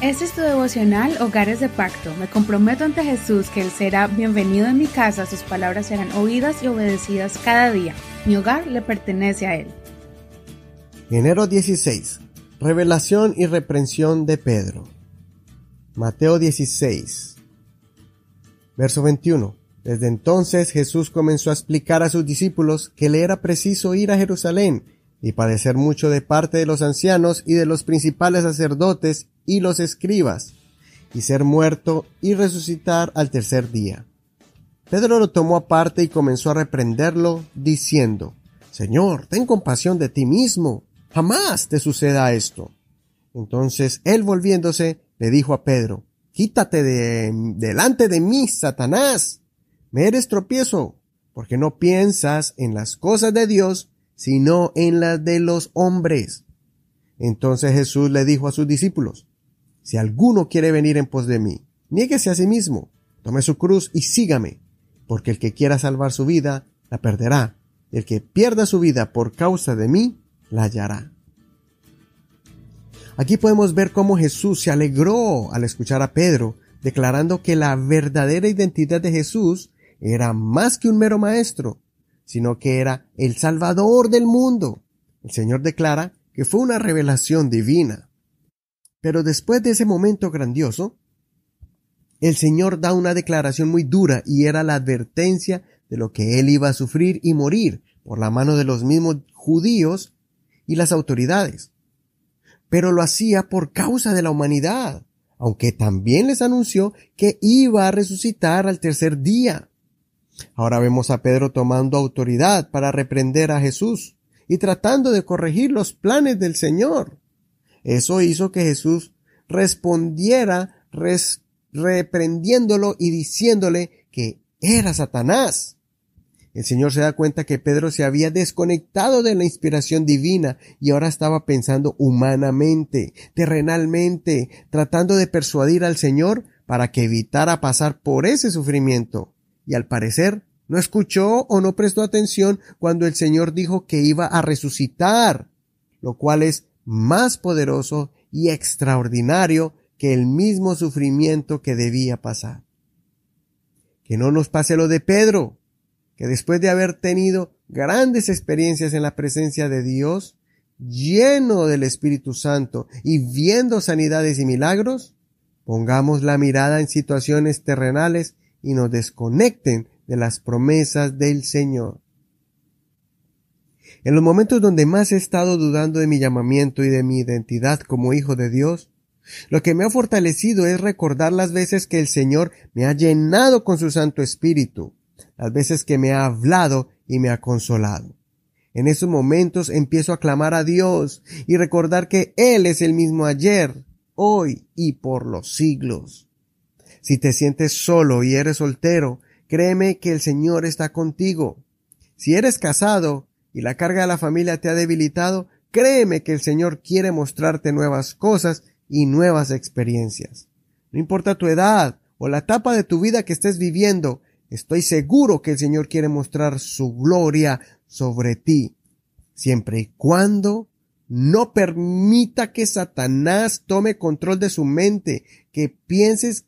Este es tu devocional Hogares de Pacto. Me comprometo ante Jesús que Él será bienvenido en mi casa, sus palabras serán oídas y obedecidas cada día. Mi hogar le pertenece a Él. Enero 16. Revelación y reprensión de Pedro. Mateo 16. Verso 21. Desde entonces Jesús comenzó a explicar a sus discípulos que le era preciso ir a Jerusalén y padecer mucho de parte de los ancianos y de los principales sacerdotes y los escribas, y ser muerto y resucitar al tercer día. Pedro lo tomó aparte y comenzó a reprenderlo, diciendo, Señor, ten compasión de ti mismo, jamás te suceda esto. Entonces él volviéndose le dijo a Pedro, Quítate de delante de mí, Satanás. Me eres tropiezo, porque no piensas en las cosas de Dios, sino en las de los hombres. Entonces Jesús le dijo a sus discípulos, si alguno quiere venir en pos de mí, niéguese a sí mismo, tome su cruz y sígame, porque el que quiera salvar su vida, la perderá, y el que pierda su vida por causa de mí, la hallará. Aquí podemos ver cómo Jesús se alegró al escuchar a Pedro declarando que la verdadera identidad de Jesús era más que un mero maestro, sino que era el Salvador del mundo. El Señor declara que fue una revelación divina. Pero después de ese momento grandioso, el Señor da una declaración muy dura y era la advertencia de lo que él iba a sufrir y morir por la mano de los mismos judíos y las autoridades. Pero lo hacía por causa de la humanidad, aunque también les anunció que iba a resucitar al tercer día. Ahora vemos a Pedro tomando autoridad para reprender a Jesús y tratando de corregir los planes del Señor. Eso hizo que Jesús respondiera reprendiéndolo y diciéndole que era Satanás. El Señor se da cuenta que Pedro se había desconectado de la inspiración divina y ahora estaba pensando humanamente, terrenalmente, tratando de persuadir al Señor para que evitara pasar por ese sufrimiento. Y al parecer no escuchó o no prestó atención cuando el Señor dijo que iba a resucitar, lo cual es más poderoso y extraordinario que el mismo sufrimiento que debía pasar. Que no nos pase lo de Pedro, que después de haber tenido grandes experiencias en la presencia de Dios, lleno del Espíritu Santo y viendo sanidades y milagros, pongamos la mirada en situaciones terrenales y nos desconecten de las promesas del Señor. En los momentos donde más he estado dudando de mi llamamiento y de mi identidad como hijo de Dios, lo que me ha fortalecido es recordar las veces que el Señor me ha llenado con su Santo Espíritu, las veces que me ha hablado y me ha consolado. En esos momentos empiezo a clamar a Dios y recordar que Él es el mismo ayer, hoy y por los siglos. Si te sientes solo y eres soltero, créeme que el Señor está contigo. Si eres casado, y la carga de la familia te ha debilitado, créeme que el Señor quiere mostrarte nuevas cosas y nuevas experiencias. No importa tu edad o la etapa de tu vida que estés viviendo, estoy seguro que el Señor quiere mostrar su gloria sobre ti, siempre y cuando no permita que Satanás tome control de su mente, que pienses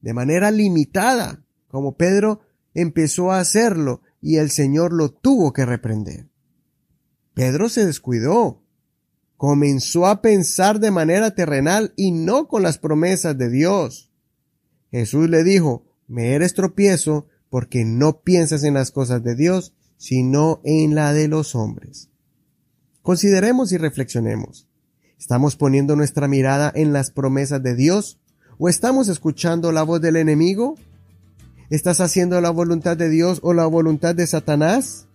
de manera limitada, como Pedro empezó a hacerlo y el Señor lo tuvo que reprender. Pedro se descuidó. Comenzó a pensar de manera terrenal y no con las promesas de Dios. Jesús le dijo, me eres tropiezo porque no piensas en las cosas de Dios, sino en la de los hombres. Consideremos y reflexionemos. ¿Estamos poniendo nuestra mirada en las promesas de Dios o estamos escuchando la voz del enemigo? ¿Estás haciendo la voluntad de Dios o la voluntad de Satanás?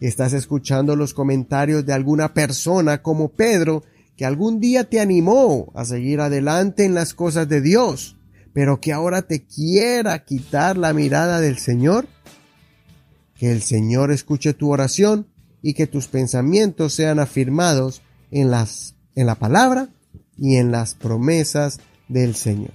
¿Estás escuchando los comentarios de alguna persona como Pedro que algún día te animó a seguir adelante en las cosas de Dios, pero que ahora te quiera quitar la mirada del Señor? Que el Señor escuche tu oración y que tus pensamientos sean afirmados en las en la palabra y en las promesas del Señor.